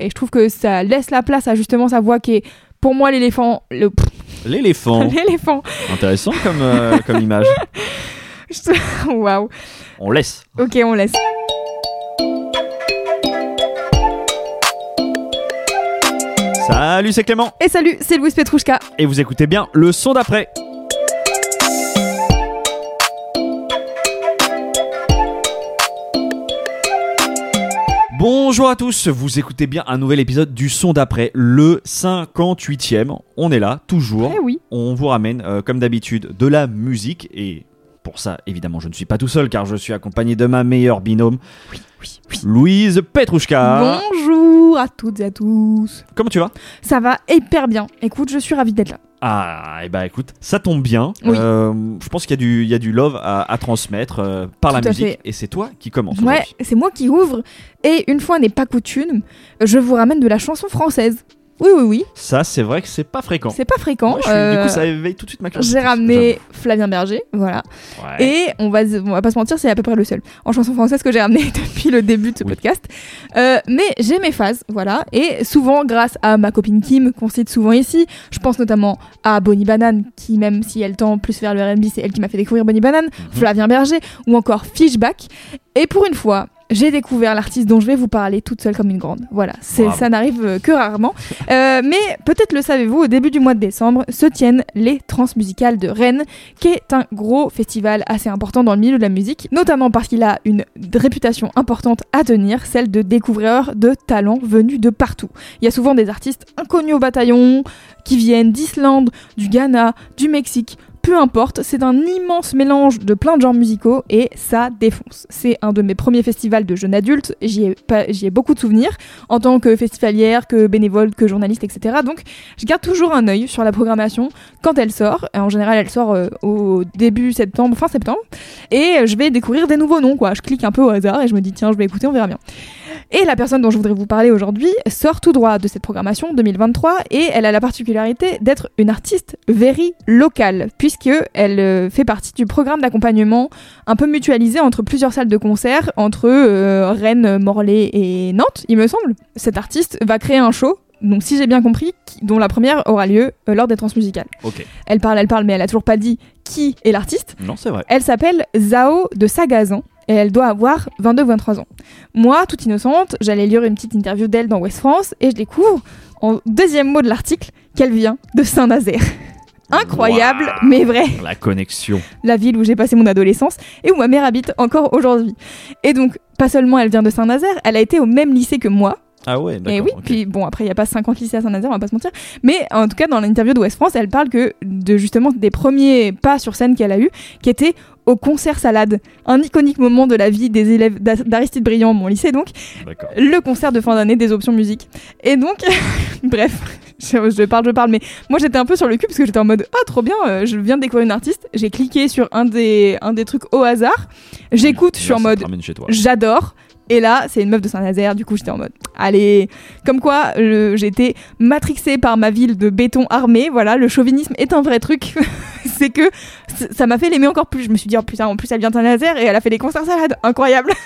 Et je trouve que ça laisse la place à justement sa voix qui est, pour moi, l'éléphant. Le... L'éléphant. l'éléphant. Intéressant comme, euh, comme image. Waouh. On laisse. Ok, on laisse. Salut, c'est Clément. Et salut, c'est Louis Petrouchka. Et vous écoutez bien le son d'après. Bonjour à tous, vous écoutez bien un nouvel épisode du son d'après, le 58e. On est là, toujours. Eh oui. On vous ramène, euh, comme d'habitude, de la musique. Et pour ça, évidemment, je ne suis pas tout seul car je suis accompagné de ma meilleure binôme, Oui, oui. Louise Petrouchka. Bonjour à toutes et à tous. Comment tu vas? Ça va hyper bien. Écoute, je suis ravie d'être là. Ah, et bah écoute, ça tombe bien. Oui. Euh, je pense qu'il y, a du- il y a du love à, à transmettre euh, par la Tout musique. fait. Et c'est toi qui commence. Ouais, c'est moi qui ouvre. Et une fois n'est pas coutume, je vous ramène de la chanson française. Oui, oui, oui. Ça, c'est vrai que c'est pas fréquent. C'est pas fréquent. Moi, je suis- Du Euh, coup, ça éveille tout de suite ma curiosité. J'ai ramené Flavien Berger, voilà. Ouais. Et on va, on va pas se mentir, c'est à peu près le seul en chanson française que j'ai ramené depuis le début de ce Oui. podcast. Euh, mais j'ai mes phases, voilà. Et souvent, grâce à ma copine Kim, qu'on cite souvent ici, je pense notamment à Bonnie Banane, qui même si elle tend plus vers le R&B, c'est elle qui m'a fait découvrir Bonnie Banane, Mhm. Flavien Berger, ou encore Fishback. Et pour une fois, j'ai découvert l'artiste dont je vais vous parler toute seule comme une grande. Voilà, ça n'arrive euh, que rarement. Euh, mais peut-être le savez-vous, au début du mois de décembre se tiennent les Transmusicales de Rennes, qui est un gros festival assez important dans le milieu de la musique, notamment parce qu'il a une réputation importante à tenir, celle de découvreur de talents venus de partout. Il y a souvent des artistes inconnus au bataillon, qui viennent d'Islande, du Ghana, du Mexique. Peu importe, c'est un immense mélange de plein de genres musicaux et ça défonce. C'est un de mes premiers festivals de jeunes adultes, j'y ai, ai beaucoup de souvenirs, en tant que festivalière, que bénévole, que journaliste, etc. Donc je garde toujours un œil sur la programmation quand elle sort. Et En général, elle sort euh, au début septembre, fin septembre. Et je vais découvrir des nouveaux noms, quoi. Je clique un peu au hasard et je me dis, tiens, je vais écouter, on verra bien. Et la personne dont je voudrais vous parler aujourd'hui sort tout droit de cette programmation 2023 et elle a la particularité d'être une artiste very locale puisque elle euh, fait partie du programme d'accompagnement un peu mutualisé entre plusieurs salles de concert entre euh, Rennes, Morlaix et Nantes, il me semble. Cette artiste va créer un show donc si j'ai bien compris, dont la première aura lieu euh, lors des transmusicales. Elle parle, elle parle, mais elle a toujours pas dit qui est l'artiste. Non, c'est vrai. Elle s'appelle Zao de Sagazan et elle doit avoir 22 ou 23 ans. Moi, toute innocente, j'allais lire une petite interview d'elle dans West France et je découvre, en deuxième mot de l'article, qu'elle vient de Saint-Nazaire. Incroyable, mais vrai. La connexion. La ville où j'ai passé mon adolescence et où ma mère habite encore aujourd'hui. Et donc, pas seulement elle vient de Saint-Nazaire, elle a été au même lycée que moi, Ah ouais, d'accord. et oui, puis bon, après, il n'y a pas 50 lycées à Saint-Nazaire, on va pas se mentir. Mais en tout cas, dans l'interview de West France, elle parle que de justement des premiers pas sur scène qu'elle a eu, qui étaient au concert salade. Un iconique moment de la vie des élèves d'A- d'Aristide Briand, mon lycée donc, D'accord. le concert de fin d'année des options musique. Et donc, bref, je, je parle, je parle, mais moi j'étais un peu sur le cul parce que j'étais en mode ah trop bien, euh, je viens de découvrir une artiste. J'ai cliqué sur un des, un des trucs au hasard. J'écoute, je suis en mode j'adore. Et là, c'est une meuf de Saint-Nazaire, du coup j'étais en mode, allez, comme quoi j'étais matrixée par ma ville de béton armé, voilà, le chauvinisme est un vrai truc, c'est que ça m'a fait l'aimer encore plus, je me suis dit, oh putain, en plus elle vient de Saint-Nazaire et elle a fait des concerts salades, incroyable.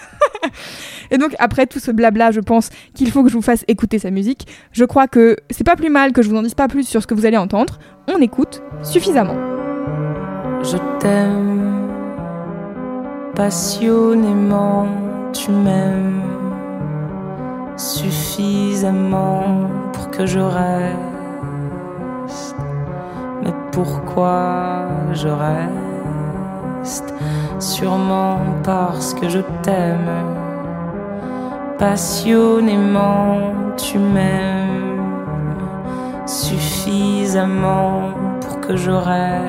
Et donc après tout ce blabla, je pense qu'il faut que je vous fasse écouter sa musique, je crois que c'est pas plus mal que je vous en dise pas plus sur ce que vous allez entendre, on écoute suffisamment. Je t'aime passionnément, tu m'aimes suffisamment pour que je reste. Mais pourquoi je reste? Sûrement parce que je t'aime passionnément, tu m'aimes suffisamment pour que je reste.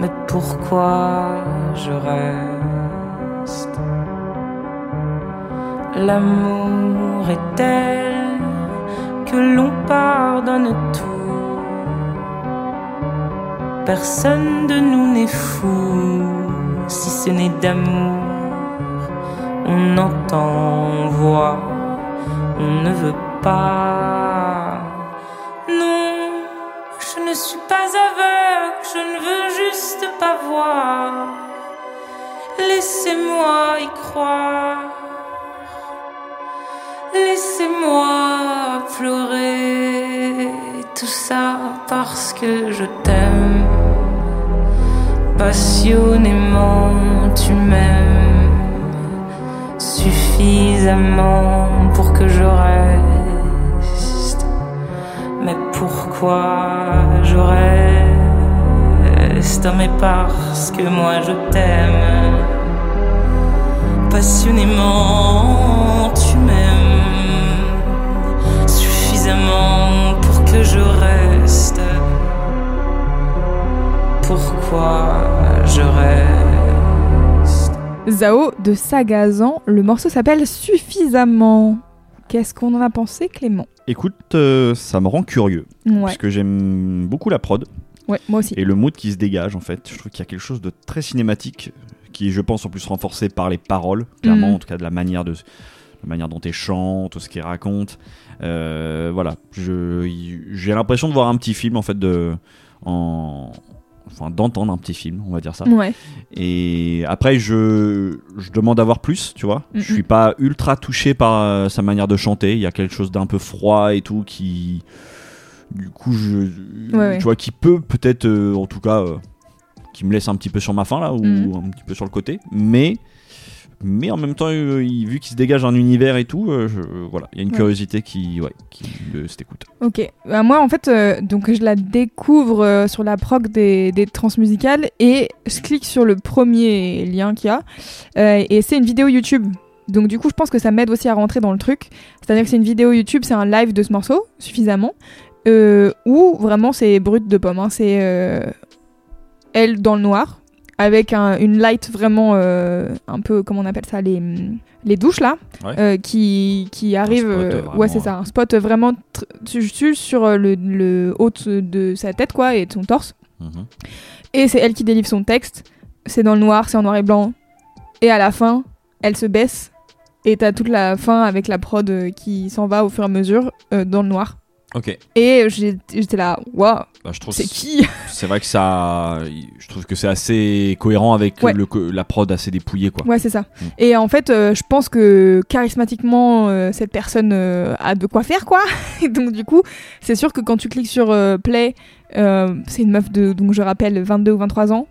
Mais pourquoi je reste? L'amour est tel que l'on pardonne tout. Personne de nous n'est fou si ce n'est d'amour. On entend, on voit, on ne veut pas. Non, je ne suis pas aveugle, je ne veux juste pas voir. Laissez-moi y croire. Laissez-moi pleurer tout ça parce que je t'aime. Passionnément, tu m'aimes suffisamment pour que je reste. Mais pourquoi je reste? Mais parce que moi je t'aime. Passionnément, je reste. Pourquoi je reste? Zao de Sagazan, le morceau s'appelle Suffisamment. Qu'est-ce qu'on en a pensé, Clément? Écoute, euh, ça me rend curieux. Ouais, Parce que j'aime beaucoup la prod ouais, moi aussi. et le mood qui se dégage en fait. Je trouve qu'il y a quelque chose de très cinématique qui, je pense, en plus renforcé par les paroles, clairement, Mhm. en tout cas de la manière de la manière dont elle chante, tout ce qu'il raconte. Euh, voilà, j'ai l'impression de voir un petit film en fait de en enfin d'entendre un petit film, on va dire ça. Ouais, Et après, je, je demande à voir plus, tu vois. Mhm. Je suis pas ultra touché par euh, sa manière de chanter. Il y a quelque chose d'un peu froid et tout qui. Du coup, je. Ouais, ouais. Tu vois, qui peut peut-être, euh, en tout cas, euh, qui me laisse un petit peu sur ma faim là, ou Mhm. un petit peu sur le côté. Mais. Mais en même temps, euh, il- vu qu'il se dégage un univers et tout, euh, je- voilà, il y a une Ouais. curiosité qui, ouais, qui s'écoute. ok. Bah, moi, en fait, euh, donc je la découvre euh, sur la prog des, des transmusicales et je clique sur le premier lien qu'il y a euh, et c'est une vidéo YouTube. Donc du coup, je pense que ça m'aide aussi à rentrer dans le truc. C'est-à-dire que c'est une vidéo YouTube, c'est un live de ce morceau, suffisamment, euh, où vraiment c'est brut de pomme. hein. C'est euh, elle dans le noir, avec un- une light vraiment euh, un peu, comment on appelle ça, les, les douches là, Ouais. euh, qui, qui arrive. euh, vraiment, ouais, c'est ça, un spot vraiment sur le, le haut de sa tête quoi et de son torse. Mhm. Et c'est elle qui délivre son texte. C'est dans le noir, c'est en noir et blanc. Et à la fin, elle se baisse. Et t'as toute la fin avec la prod qui s'en va au fur et à mesure euh, dans le noir. Ok. Et j'étais là, waouh, Bah, c'est qui C'est vrai que ça, je trouve que c'est assez cohérent avec Ouais. le, la prod assez dépouillée quoi. Ouais, c'est ça. Mm. Et en fait, euh, je pense que charismatiquement, euh, cette personne euh, a de quoi faire, quoi. Et donc, du coup, c'est sûr que quand tu cliques sur Play, c'est une meuf de, donc je rappelle, 22 ou 23 ans.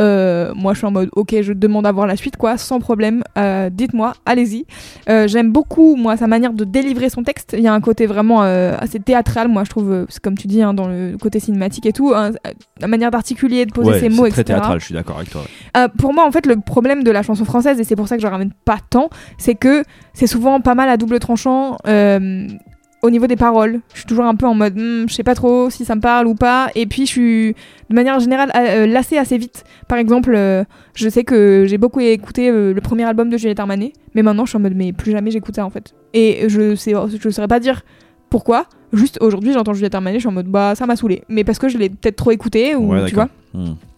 Euh, moi, je suis en mode, ok, je demande à voir la suite, quoi, sans problème. Euh, Dites-moi, allez-y. Euh, J'aime beaucoup, moi, sa manière de délivrer son texte. Il y a un côté vraiment assez théâtral, moi, je trouve, c'est comme tu dis, hein, dans le côté cinématique et tout, hein, la manière d'articuler, de poser Ouais, ses c'est mots, très etc. théâtral, je suis d'accord avec toi. ouais. Pour moi, en fait, le problème de la chanson française, et c'est pour ça que je ramène pas tant, c'est que c'est souvent pas mal à double tranchant au niveau des paroles. Je suis toujours un peu en mode, Hmm, je sais pas trop si ça me parle ou pas. Et puis, je suis de manière générale euh, lassée assez vite. Par exemple, euh, je sais que j'ai beaucoup écouté euh, le premier album de Juliette Armanet, mais maintenant, je suis en mode, mais plus jamais j'écoute ça en fait. Et je sais, je saurais pas dire pourquoi. Juste aujourd'hui, j'entends Juliette Armanet, je suis en mode, bah ça m'a saoulé. Mais parce que je l'ai peut-être trop écouté, ou Ouais, tu vois.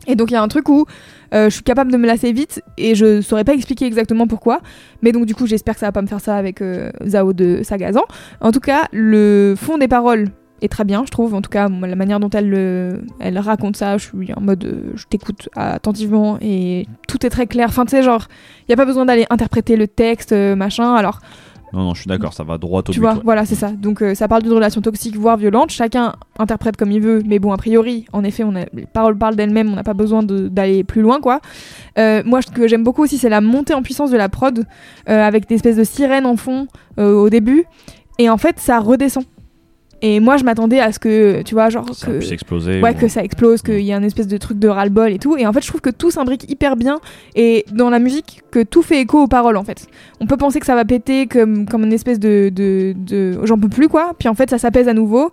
Et donc il y a un truc où euh, je suis capable de me lasser vite et je saurais pas expliquer exactement pourquoi. Mais donc du coup j'espère que ça va pas me faire ça avec euh, Zao de Sagazan. En tout cas le fond des paroles est très bien je trouve. En tout cas la manière dont elle, le- elle raconte ça, je suis en mode euh, je t'écoute attentivement et tout est très clair. Enfin tu sais genre il y a pas besoin d'aller interpréter le texte euh, machin. Alors Non, non, je suis d'accord, ça va droit au tu but. vois, ouais. voilà, c'est ça. Donc euh, ça parle d'une relation toxique, voire violente. Chacun interprète comme il veut, mais bon, a priori, en effet, on a, les paroles parlent d'elles-mêmes, on n'a pas besoin d'aller plus loin, quoi. Euh, moi, ce que j'aime beaucoup aussi, c'est la montée en puissance de la prod, euh, avec des espèces de sirènes en fond au début, et en fait, ça redescend. Et moi, je m'attendais à ce que, tu vois, genre Ça que puisse exploser. ouais, ou- que ça explose, qu'il y a un espèce de truc de ras-le-bol et tout. Et en fait, je trouve que tout s'imbrique hyper bien. Et dans la musique, que tout fait écho aux paroles, en fait. On peut penser que ça va péter comme, comme une espèce de, de, de- J'en peux plus, quoi. Puis en fait, ça s'apaise à nouveau.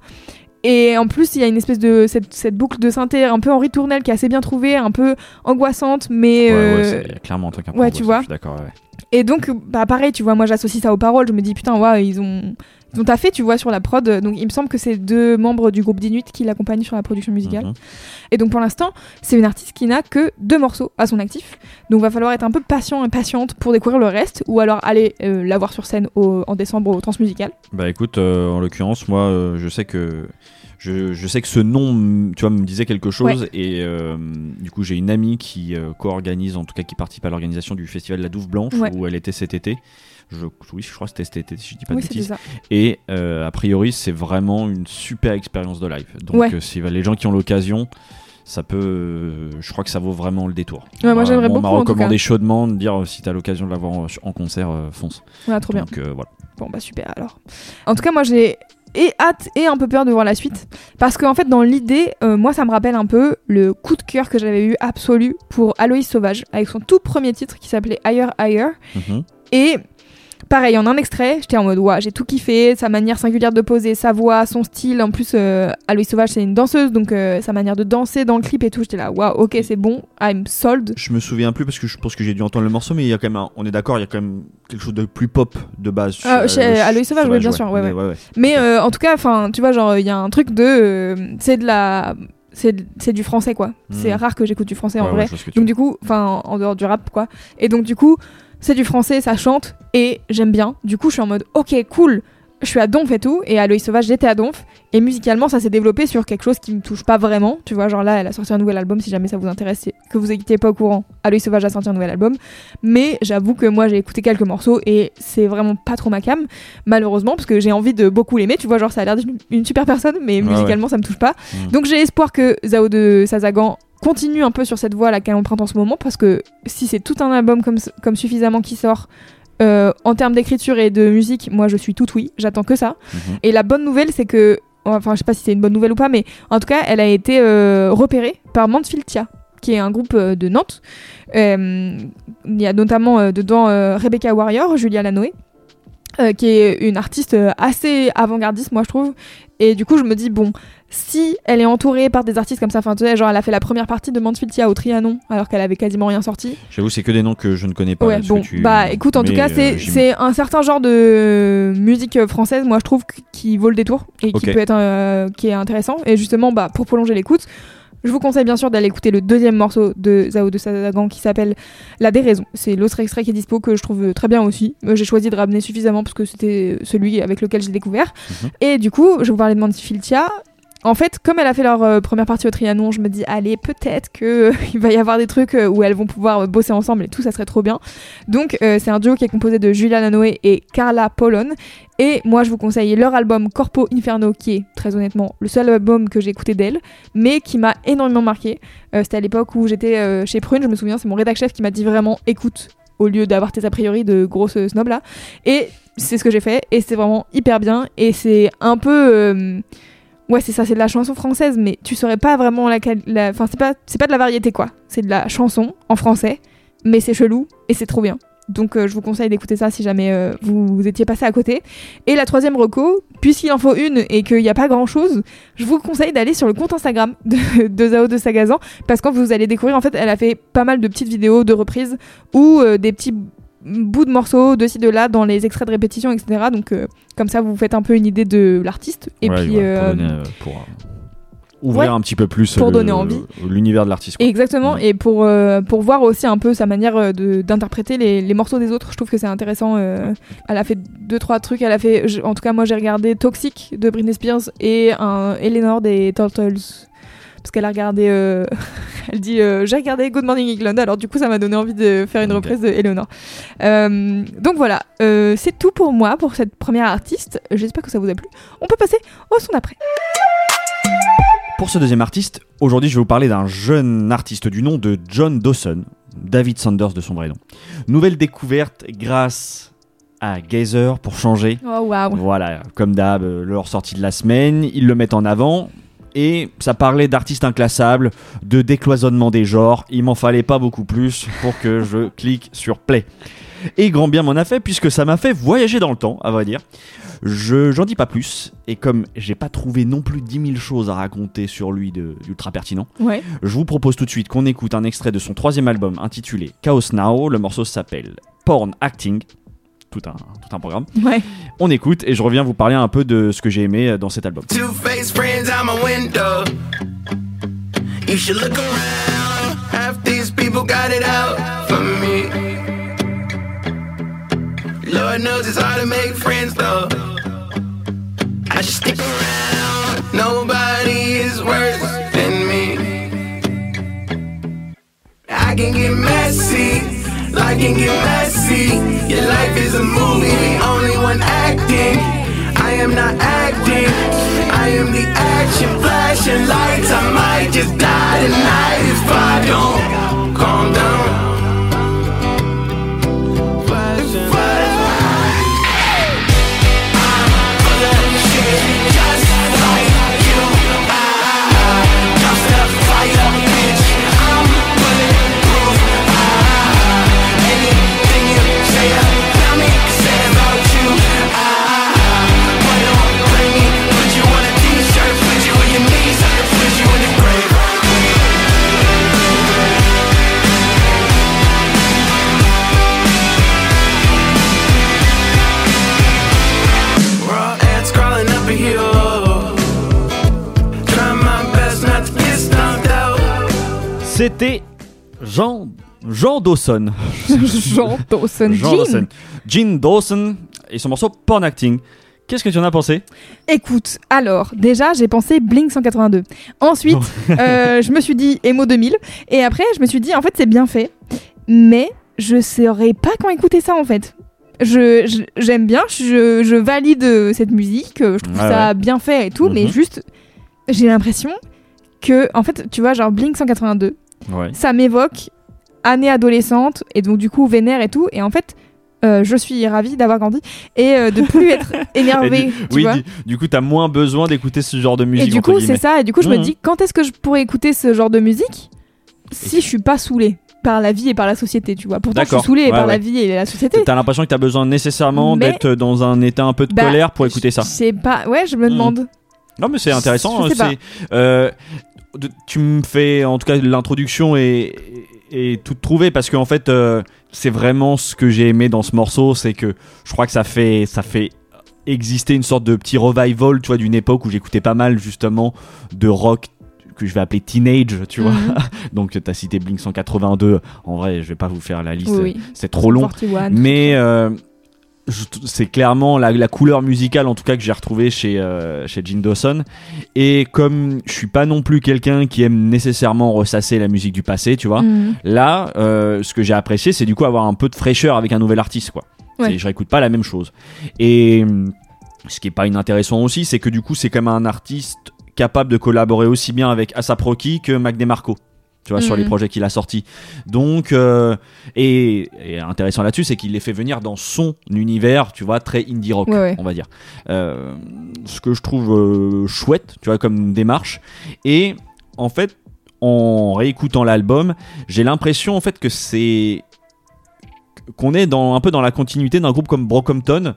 Et en plus, il y a une espèce de. Cette, cette boucle de synthé un peu en ritournelle qui est assez bien trouvée, un peu angoissante, mais. Ouais, ouais, euh, c'est- il y a clairement un truc un peu ouais, tu vois. Je suis d'accord, ouais. et donc, bah pareil, tu vois, moi j'associe ça aux paroles. Je me dis, putain, ouais, ils ont, ils ont taffé, tu vois, sur la prod. Donc, il me semble que c'est deux membres du groupe d'Inuit qui l'accompagnent sur la production musicale. Mhm. Et donc, pour l'instant, c'est une artiste qui n'a que deux morceaux à son actif. Donc, va falloir être un peu patient et patiente pour découvrir le reste, ou alors aller euh, la voir sur scène au- en décembre au Transmusical. Bah écoute, euh, en l'occurrence, moi, euh, je sais que je, je sais que ce nom, tu vois, me disait quelque chose, et euh, du coup, j'ai une amie qui euh, co-organise, en tout cas, qui participe à l'organisation du festival La Douve Blanche, Ouais. où elle était cet été. Je, oui, je crois que c'était cet été, si je dis pas de Oui, c'était bêtises. Et euh, a priori, c'est vraiment une super expérience de live. Donc, Ouais. si les gens qui ont l'occasion, ça peut. je crois que ça vaut vraiment le détour. Ouais, moi, j'aimerais on beaucoup, m'a en tout recommandé chaudement de dire si t'as l'occasion de l'avoir en, en concert, euh, fonce. Ouais, trop bien. Euh, voilà. Bon bah super alors. En tout cas moi j'ai et hâte et un peu peur de voir la suite parce qu'en fait dans l'idée euh, moi ça me rappelle un peu le coup de cœur que j'avais eu absolu pour Aloïs Sauvage avec son tout premier titre qui s'appelait Higher Higher Mhm. et pareil en un extrait j'étais en mode ouais j'ai tout kiffé sa manière singulière de poser sa voix son style en plus euh, Aloïs Sauvage c'est une danseuse donc euh, sa manière de danser dans le clip et tout j'étais là waouh ok c'est bon I'm sold Je me souviens plus parce que je pense que j'ai dû entendre le morceau, mais il y a quand même, un- on est d'accord, il y a quand même quelque chose de plus pop de base. Ah, chez- euh, Aloïs Sauvage, oui, bien sûr, ouais, Mais ouais. Mais euh, en tout cas, enfin, tu vois, genre, il y a un truc de, euh, c'est de la, c'est, du français quoi. C'est Mhm. rare que j'écoute du français en vrai. ouais, donc du coup, enfin, en dehors du rap quoi. Et donc du coup, c'est du français, ça chante et j'aime bien. Du coup, je suis en mode, ok, cool. Je suis à Donf et tout, et à Aloïs Sauvage, j'étais à Donf. Et musicalement, ça s'est développé sur quelque chose qui me touche pas vraiment. Tu vois, genre là, elle a sorti un nouvel album, si jamais ça vous intéresse, que vous n'étiez pas au courant. Aloïs Sauvage a sorti un nouvel album. Mais j'avoue que moi, j'ai écouté quelques morceaux et c'est vraiment pas trop ma cam, malheureusement, parce que j'ai envie de beaucoup l'aimer. Tu vois, genre, ça a l'air d'être une- une super personne, mais Ouais, musicalement, ça me touche pas. Mm. Donc j'ai espoir que Zao de Sazagan continue un peu sur cette voie là qu'elle emprunte en ce moment, parce que si c'est tout un album comme, comme suffisamment qui sort, euh, en termes d'écriture et de musique, moi je suis tout oui, j'attends que ça. Mhm. Et la bonne nouvelle, c'est que, enfin, je sais pas si c'est une bonne nouvelle ou pas, mais en tout cas, elle a été euh, repérée par Mansfield Tia, qui est un groupe euh, de Nantes. Il y a notamment dedans Rebecca Warrior, Julia Lanoé, qui est une artiste assez avant-gardiste, moi je trouve. Et du coup, je me dis, bon, si elle est entourée par des artistes comme ça, enfin, tu sais, genre, elle a fait la première partie de Mansfield Tia au Trianon, alors qu'elle avait quasiment rien sorti. J'avoue, c'est que des noms que je ne connais pas. Ouais, bon, tu- bah écoute, en tout cas, euh, c'est un certain genre de musique française, moi je trouve, qu- qui vaut le détour et qui peut être euh, qui est intéressant. Et justement, bah pour prolonger l'écoute, je vous conseille bien sûr d'aller écouter le deuxième morceau de Zao de Sadagan qui s'appelle La déraison. C'est l'autre extrait qui est dispo que je trouve très bien aussi. Euh, J'ai choisi de ramener suffisamment parce que c'était celui avec lequel j'ai découvert. Mhm. Et du coup, je vais vous parler de Mansfieldia. En fait, comme elle a fait leur euh, première partie au Trianon, je me dis, allez, peut-être que il va y avoir des trucs euh, où elles vont pouvoir euh, bosser ensemble et tout, ça serait trop bien. Donc, euh, c'est un duo qui est composé de Julia Lanoé et Carla Polon. Et moi, je vous conseille leur album Corpo Inferno, qui est très honnêtement le seul album que j'ai écouté d'elle, mais qui m'a énormément marqué. Euh, C'était à l'époque où j'étais euh, chez Prune, je me souviens, c'est mon rédac chef qui m'a dit vraiment, écoute, au lieu d'avoir tes a priori de grosse snob là. Et c'est ce que j'ai fait, et c'est vraiment hyper bien. Et c'est un peu. euh, Ouais, c'est ça, c'est de la chanson française, mais tu saurais pas vraiment laquelle. la- Enfin, c'est pas, c'est pas de la variété quoi. C'est de la chanson en français, mais c'est chelou et c'est trop bien. Donc, euh, je vous conseille d'écouter ça si jamais euh, vous, étiez passé à côté. Et la troisième reco, puisqu'il en faut une et qu'il n'y a pas grand chose, je vous conseille d'aller sur le compte Instagram de, de Zao de Sagazan parce que vous allez découvrir, en fait, elle a fait pas mal de petites vidéos de reprises ou euh, des petits bouts de morceaux de ci de là dans les extraits de répétition etc donc euh, comme ça vous faites un peu une idée de l'artiste et Ouais, puis pour, donner, euh, pour, euh, ouvrir ouais, un petit peu plus pour le- donner envie. l'univers de l'artiste. Exactement, et pour, pour voir aussi un peu sa manière de- d'interpréter les, les morceaux des autres, je trouve que c'est intéressant. elle a fait deux, trois trucs, elle a fait, en tout cas moi j'ai regardé Toxic de Britney Spears et un Eleanor des Turtles. Parce qu'elle a regardé, euh, elle dit euh, j'ai regardé Good Morning England, alors du coup ça m'a donné envie de faire une reprise de Eleanor. Euh, donc voilà, c'est tout pour moi pour cette première artiste. J'espère que ça vous a plu. On peut passer au son après. Pour ce deuxième artiste, aujourd'hui je vais vous parler d'un jeune artiste du nom de John Dawson, David Sanders de son vrai nom. Nouvelle découverte grâce à Gazer pour changer. Oh waouh. Voilà, comme d'hab, leur sortie de la semaine, ils le mettent en avant. Et ça parlait d'artistes inclassables, de décloisonnement des genres. Il m'en fallait pas beaucoup plus pour que je clique sur play. Et grand bien m'en a fait, puisque ça m'a fait voyager dans le temps, à vrai dire. Je j'en dis pas plus, et comme j'ai pas trouvé non plus 10 000 choses à raconter sur lui de- d'ultra pertinent, Ouais. je vous propose tout de suite qu'on écoute un extrait de son troisième album intitulé Chaos Now. Le morceau s'appelle Porn Acting. Tout un, tout un programme. Ouais. On écoute et je reviens vous parler un peu de ce que j'ai aimé dans cet album. Two-faced friends out my window. You should look around. Half these people got it out for me. Lord knows it's hard to make friends though. I should stick around. Nobody is worse than me. I can get messy, Life can get messy. Your life is a movie, the only one acting. I am not acting. I am the action, flashing lights. I might just die tonight if I don't calm down. C'était Jean, Jean Dawson. Jean Dawson Jean Jean. Dawson. Jean Dawson et son morceau Porn Acting. Qu'est-ce que tu en as pensé? Écoute, alors, déjà, j'ai pensé Blink 182. Ensuite, euh, je me suis dit Emo 2000. Et après, je me suis dit, en fait, c'est bien fait. Mais je saurais pas quand écouter ça, en fait. Je, je- j'aime bien, je, je valide euh, cette musique, euh, je trouve Ouais, ça bien fait et tout, mais Mhm. juste, j'ai l'impression que, en fait, tu vois, genre Blink 182, Ouais. ça m'évoque année adolescente et donc du coup vénère et tout et en fait euh, je suis ravie d'avoir grandi et euh, de plus être énervée Et du- tu oui, vois du, du coup, t'as moins besoin d'écouter ce genre de et musique. du entre coup c'est ça et du coup je me Mhm. dis quand est-ce que je pourrais écouter ce genre de musique si je suis pas saoulée par la vie et par la société tu vois pourtant je suis saoulée Ouais, par la vie et la société T'as l'impression que t'as besoin nécessairement d'être dans un état un peu de Bah, colère pour écouter ça. sais pas ouais je me Mhm. demande Non, mais c'est intéressant. Je sais hein, c'est, euh, de- tu me fais, en tout cas, l'introduction est, est toute trouvée parce qu'en fait, euh, c'est vraiment ce que j'ai aimé dans ce morceau, c'est que je crois que ça fait, ça fait exister une sorte de petit revival, tu vois, d'une époque où j'écoutais pas mal justement de rock que je vais appeler teenage, tu vois. Mhm. Donc t'as cité Blink 182. En vrai, je vais pas vous faire la liste, oui, oui. c'est trop long. 41, Mais euh, c'est clairement la, la couleur musicale en tout cas que j'ai retrouvé chez euh, chez Gene Dawson et comme je suis pas non plus quelqu'un qui aime nécessairement ressasser la musique du passé tu vois Mhm. là euh, ce que j'ai apprécié c'est du coup avoir un peu de fraîcheur avec un nouvel artiste quoi Ouais. Je réécoute pas la même chose et ce qui est pas inintéressant aussi c'est que du coup c'est quand même un artiste capable de collaborer aussi bien avec ASAP Rocky que Mac DeMarco tu vois sur les projets qu'il a sortis donc euh, et, et intéressant là-dessus, c'est qu'il les fait venir dans son univers, tu vois, très indie rock, Ouais, ouais. on va dire. Euh, ce que je trouve euh, chouette, tu vois, comme démarche. Et en fait, en réécoutant l'album, j'ai l'impression en fait que c'est qu'on est dans un peu dans la continuité d'un groupe comme Brockhampton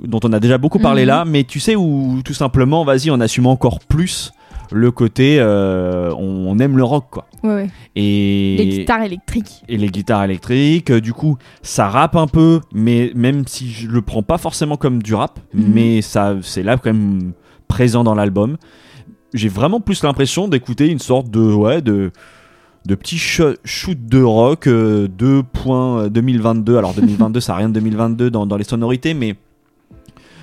dont on a déjà beaucoup parlé Mhm. là, mais tu sais où tout simplement, vas-y, on assume encore plus le côté euh, on aime le rock quoi. ouais, ouais. Et les guitares électriques et les guitares électriques. Euh, Du coup, ça rappe un peu, mais même si je le prends pas forcément comme du rap, Mhm. mais ça, c'est là quand même présent dans l'album. J'ai vraiment plus l'impression d'écouter une sorte de ouais de de petit cho- shoot de rock euh, 2.2022. Alors 2022, ça a rien de 2022 dans, dans les sonorités, mais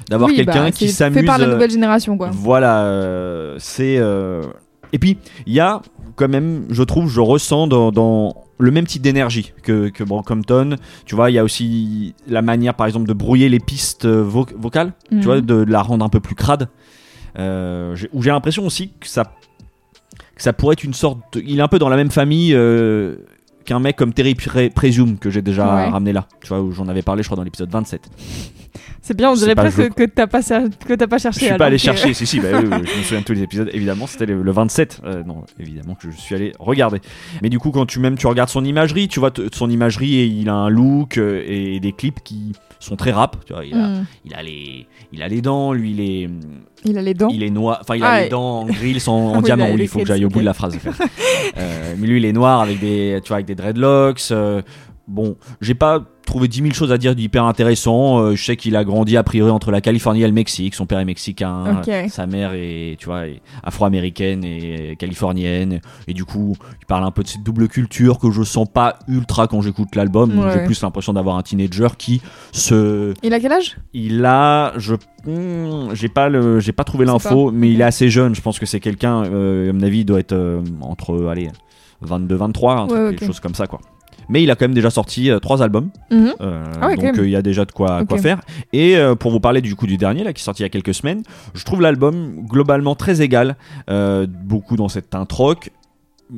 d'avoir Oui, quelqu'un bah, qui s'amuse. fait par la euh, nouvelle génération quoi voilà, euh, c'est. euh, Et puis, il y a quand même, je trouve, je ressens dans, dans le même type d'énergie que, que Brockhampton. Tu vois, il y a aussi la manière, par exemple, de brouiller les pistes vo- vocales, Mhm. tu vois, de, de la rendre un peu plus crade. Euh, j'ai- où j'ai l'impression aussi que ça, que ça pourrait être une sorte. de- il est un peu dans la même famille. Qu'un mec comme Terry Pre- Presume que j'ai déjà Ouais. ramené là, tu vois, où j'en avais parlé, je crois, dans l'épisode 27. c'est bien on dirait presque que t'as pas, cher- que t'as pas cherché Je suis pas allé que- chercher, si, si, bah oui, oui, je me souviens de tous les épisodes, évidemment, c'était le, le 27. Euh, non, évidemment que je suis allé regarder. Mais du coup, quand tu même tu regardes son imagerie, tu vois, son imagerie, et il a un look euh, et des clips qui sont très rap. Tu vois, il, a, Mhm. il, a les, il a les dents, lui, il est, il a les dents il est noir, enfin, il Ah, a et- les dents en grilles, en, en Ah oui, diamant. Oui, les il faut que j'aille au bout de la phrase. Euh, mais lui, il est noir avec des, tu vois, avec des dreadlocks. euh, bon, j'ai pas trouvé 10 000 choses à dire d'hyper intéressant. Euh, je sais qu'il a grandi a priori entre la Californie et le Mexique. Son père est mexicain, sa mère est, tu vois, afro-américaine et californienne. Et du coup, il parle un peu de cette double culture que je sens pas ultra quand j'écoute l'album. Ouais. J'ai plus l'impression d'avoir un teenager qui se, il a quel âge? Il a, je, hmm, j'ai pas le, j'ai pas trouvé l'info, mais il est assez jeune. Je pense que c'est quelqu'un, euh, à mon avis, il doit être euh, entre, allez, 22, 23, un truc, Ouais, quelque chose comme ça, quoi. Mais il a quand même déjà sorti euh, trois albums. Mhm. Euh, Ah ouais, donc euh, il y a déjà de quoi, faire. Et pour vous parler du coup du dernier là qui est sorti il y a quelques semaines, je trouve l'album globalement très égal, beaucoup dans cette teinte rock.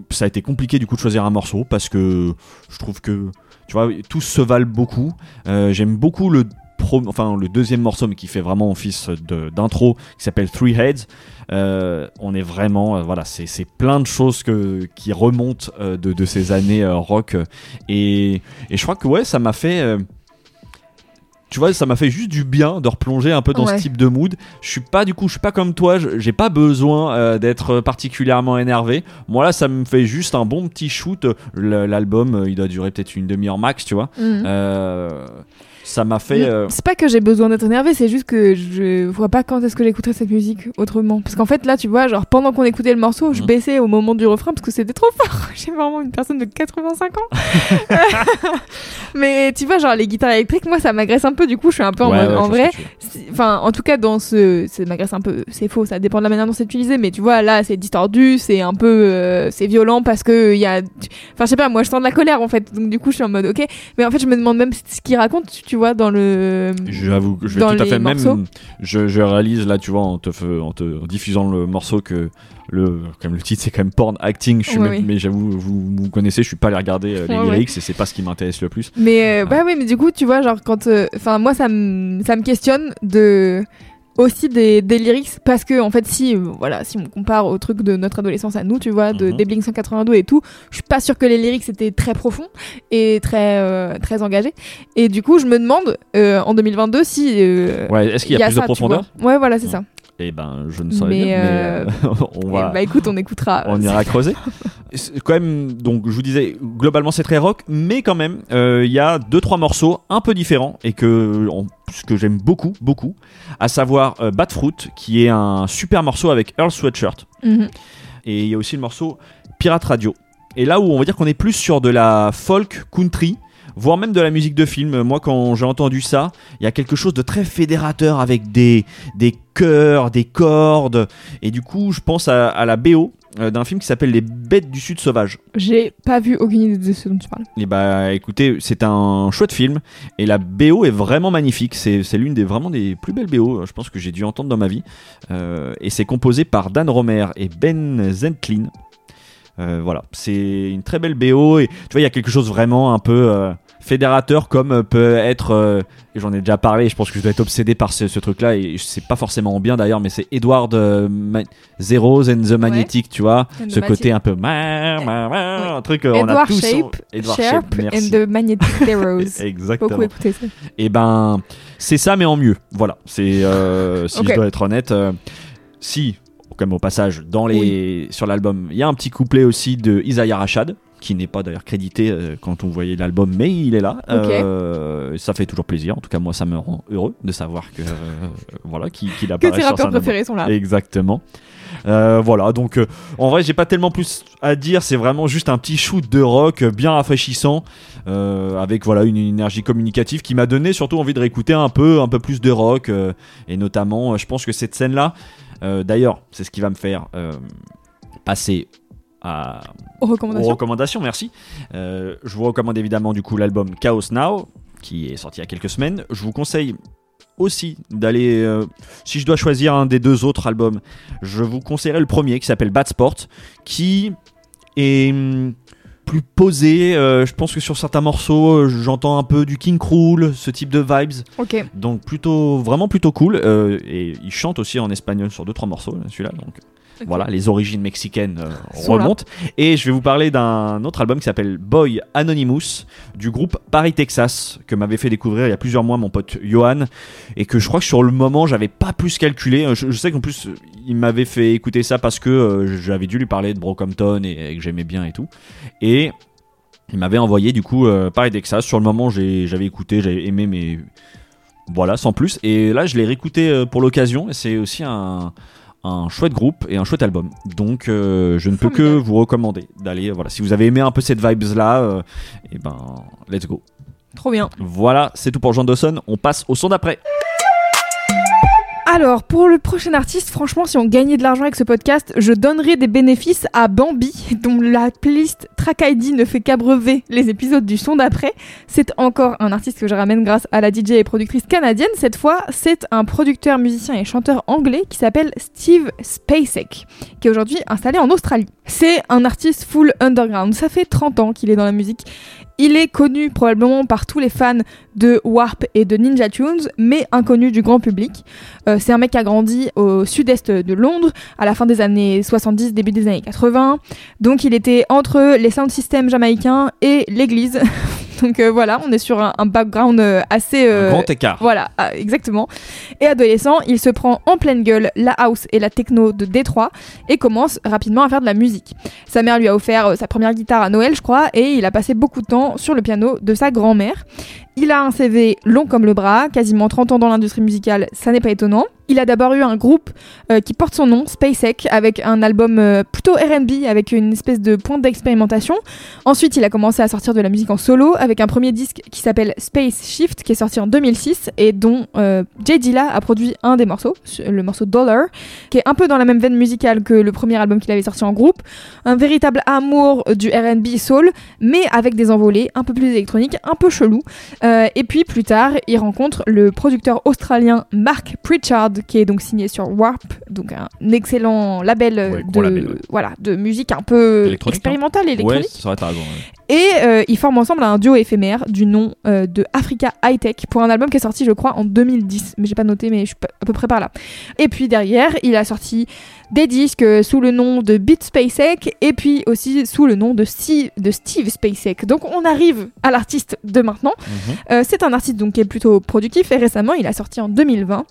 Ça a été compliqué du coup de choisir un morceau parce que je trouve que tu vois tous se valent beaucoup. Euh, J'aime beaucoup le pro- enfin le deuxième morceau mais qui fait vraiment office de- d'intro qui s'appelle Three Heads. Euh, on est vraiment euh, voilà c'est c'est plein de choses que, qui remontent euh, de, de ces années rock et, et je crois que ouais ça m'a fait tu vois ça m'a fait juste du bien de replonger un peu dans Ouais. ce type de mood je suis pas du coup je suis pas comme toi j'ai pas besoin euh, d'être particulièrement énervé moi là ça me fait juste un bon petit shoot l'album il doit durer peut-être une demi-heure max tu vois Mhm. Euh, ça m'a fait euh, C'est pas que j'ai besoin d'être énervé, c'est juste que je vois pas quand est-ce que j'écouterais cette musique autrement. Parce qu'en fait, là, tu vois, genre pendant qu'on écoutait le morceau, je Mhm. baissais au moment du refrain parce que c'était trop fort. J'ai vraiment une personne de 85 ans. Mais tu vois, genre les guitares électriques, moi, ça m'agresse un peu. Du coup, je suis un peu en ouais, ouais, en vrai, enfin, en tout cas, dans ce, ça m'agresse un peu. C'est faux, ça dépend de la manière dont c'est utilisé. Mais tu vois, là, c'est distordu, c'est un peu, euh, c'est violent parce que il y a, enfin, je sais pas, moi, je sens de la colère en fait. Donc du coup, je suis en mode, ok. Mais en fait, je me demande même ce qu'il raconte, tu vois, dans le. J'avoue, que je vais tout à fait morceaux. même. Je, je réalise là, tu vois, en te, en te en diffusant le morceau que le, comme le titre c'est quand même porn acting. Je suis Ouais, même- oui. mais j'avoue, vous, vous connaissez, je suis pas allé regarder euh, les Ouais, ouais. lyrics et c'est pas ce qui m'intéresse le plus. Mais euh, Ah. bah oui, mais du coup, tu vois, genre quand, euh, enfin, moi, ça me, ça me questionne de aussi des, des lyrics parce que en fait, si, euh, voilà, si on compare au truc de notre adolescence à nous, tu vois, de des Blink 182 et tout, je suis pas sûre que les lyrics étaient très profonds et très, euh, très engagés. Et du coup, je me demande euh, en 2022 si Ouais, est-ce qu'il y a, plus ça, de profondeur. Ouais, voilà, c'est ça. Eh ben, je ne saurais Mais, bien, mais euh, euh, on Et va. Bah écoute, on écoutera. On ira creuser. Quand même, donc je vous disais, globalement c'est très rock, mais quand même, euh, il y a deux trois morceaux un peu différents et que, en- que j'aime beaucoup, beaucoup, à savoir Bad Fruit, qui est un super morceau avec Earl Sweatshirt, Mhm. et il y a aussi le morceau Pirate Radio. Et là où on va dire qu'on est plus sur de la folk country, voire même de la musique de film. Moi, quand j'ai entendu ça, il y a quelque chose de très fédérateur avec des, des chœurs, des cordes. Et du coup, je pense à, à la BO euh, d'un film qui s'appelle Les Bêtes du Sud Sauvage. J'ai pas vu aucune idée de ce dont tu parles. Et bah écoutez, c'est un chouette film et la BO est vraiment magnifique. C'est c'est l'une des vraiment des plus belles BO, je pense que j'ai dû entendre dans ma vie. Euh, et c'est composé par Dan Romer et Ben Zentlin. Euh, voilà, c'est une très belle BO et tu vois il y a quelque chose vraiment un peu euh, fédérateur comme euh, peut être. euh, et j'en ai déjà parlé. Je pense que je dois être obsédé par ce, ce truc-là et c'est pas forcément bien d'ailleurs, mais c'est Edward euh, Zeros and the Magnetic, tu vois, And ce côté un peu ma- ma- ma- Oui. un truc. euh, on a Edward tous Shape, Edward Shape, merci. and the Magnetic Heroes. Exactement. Beaucoup écouté ça. Et ben, c'est ça, mais en mieux. Voilà. C'est euh, si je dois être honnête, euh, comme au passage, dans les sur l'album, il y a un petit couplet aussi de Isaiah Rashad qui n'est pas d'ailleurs crédité euh, quand on voyait l'album, mais il est là. Euh, ça fait toujours plaisir. En tout cas, moi, ça me rend heureux de savoir que euh, voilà, qu'il qu'il Que tes rappeurs préférés sont là. Exactement. Euh, voilà, donc en vrai, j'ai pas tellement plus à dire. C'est vraiment juste un petit shoot de rock bien rafraîchissant, avec voilà une énergie communicative qui m'a donné surtout envie de réécouter un peu, un peu plus de rock, et notamment, je pense que cette scène-là, euh, d'ailleurs, c'est ce qui va me faire euh, passer à, Aux aux recommandations. Merci. Euh, je vous recommande évidemment du coup l'album Chaos Now, qui est sorti il y a quelques semaines. Je vous conseille aussi d'aller, euh, si je dois choisir un des deux autres albums, je vous conseillerais le premier qui s'appelle Bad Sport, qui est hum, plus posé. euh, je pense que sur certains morceaux, euh, j'entends un peu du King Cruel, ce type de vibes. Ok. Donc plutôt, vraiment plutôt cool. Euh, et il chante aussi en espagnol sur deux trois morceaux, là, celui-là. Donc Voilà, les origines mexicaines euh, là. remontent. Et je vais vous parler d'un autre album qui s'appelle Boy Anonymous du groupe Paris Texas que m'avait fait découvrir il y a plusieurs mois mon pote Johan et que je crois que sur le moment j'avais pas plus calculé. Euh, Je, je sais qu'en plus euh, il m'avait fait écouter ça parce que euh, j'avais dû lui parler de Brockhampton et, et que j'aimais bien et tout. Et il m'avait envoyé du coup euh, Paris Texas. Sur le moment j'avais écouté, j'avais aimé mais voilà sans plus. Et là je l'ai réécouté pour l'occasion et c'est aussi un un chouette groupe et un chouette album. Donc euh, je ne peux que vous recommander d'aller voilà si vous avez aimé un peu cette vibes là et ben let's go. Trop bien. Voilà, c'est tout pour Jean Dawson, on passe au son d'après. Alors, pour le prochain artiste, franchement, si on gagnait de l'argent avec ce podcast, je donnerais des bénéfices à Bambi, dont la playlist Track ID ne fait qu'abreuver les épisodes du son d'après. C'est encore un artiste que je ramène grâce à la DJ et productrice canadienne. Cette fois, c'est un producteur, musicien et chanteur anglais qui s'appelle Steve Spacek, qui est aujourd'hui installé en Australie. C'est un artiste full underground. Ça fait 30 ans qu'il est dans la musique. Il est connu probablement par tous les fans de Warp et de Ninja Tunes, mais inconnu du grand public. Euh, c'est un mec qui a grandi au sud-est de Londres, à la fin des années 70, début des années 80. Donc il était entre les sound systems jamaïcains et l'église. Donc euh, voilà, on est sur un, un background euh, assez... Un euh, grand écart. voilà, ah, exactement. Et adolescent, il se prend en pleine gueule la house et la techno de Détroit et commence rapidement à faire de la musique. Sa mère lui a offert sa première guitare à Noël, je crois, et il a passé beaucoup de temps sur le piano de sa grand-mère. Il a un CV long comme le bras, quasiment 30 ans dans l'industrie musicale, ça n'est pas étonnant. Il a d'abord eu un groupe euh, qui porte son nom, SpaceX, avec un album euh, plutôt RB, avec une espèce de pointe d'expérimentation. Ensuite, il a commencé à sortir de la musique en solo, avec un premier disque qui s'appelle Space Shift, qui est sorti en 2006, et dont euh, Jay Dilla a produit un des morceaux, le morceau Dollar, qui est un peu dans la même veine musicale que le premier album qu'il avait sorti en groupe. Un véritable amour du RB soul, mais avec des envolées un peu plus électroniques, un peu chelou. Euh, et puis plus tard, il rencontre le producteur australien Mark Pritchard, qui est donc signé sur Warp, donc un excellent label euh, Ouais, de, label, ouais. voilà, de musique un peu Électronique, expérimentale et Ouais, électronique. ça aurait été raison. Et euh, ils forment ensemble un duo éphémère du nom euh, de Africa High Tech pour un album qui est sorti, je crois, en 2010. Mais j'ai pas noté, mais je suis à peu près par là. Et puis derrière, il a sorti des disques sous le nom de Beat Spacek et puis aussi sous le nom de, Steve- de Steve Spacek. Donc on arrive à l'artiste de maintenant. Mhm. Euh, c'est un artiste donc qui est plutôt productif et récemment il a sorti en 2020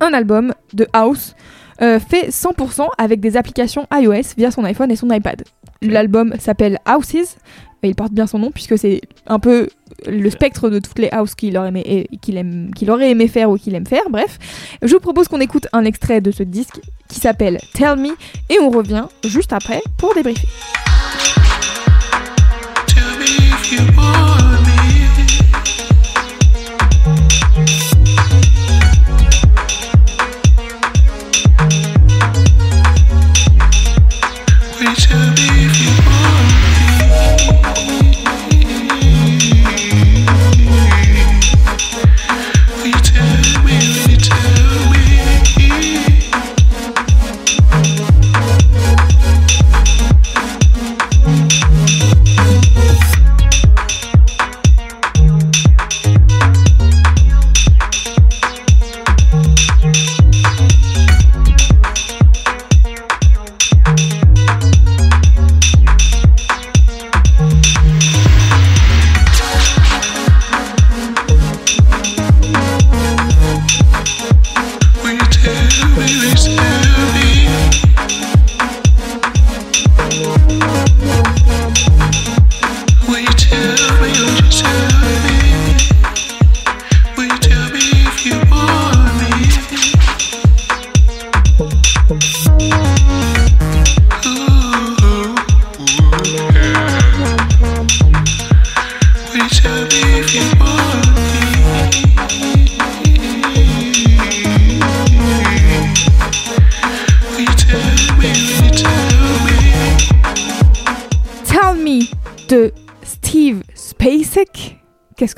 un album de house euh, fait 100% avec des applications iOS via son iPhone et son iPad. L'album s'appelle Houses il porte bien son nom puisque c'est un peu le spectre de toutes les houses qu'il aurait aimé, aurait aimé faire ou qu'il aime faire. Bref, je vous propose qu'on écoute un extrait de ce disque qui s'appelle Tell Me et on revient juste après pour débriefer.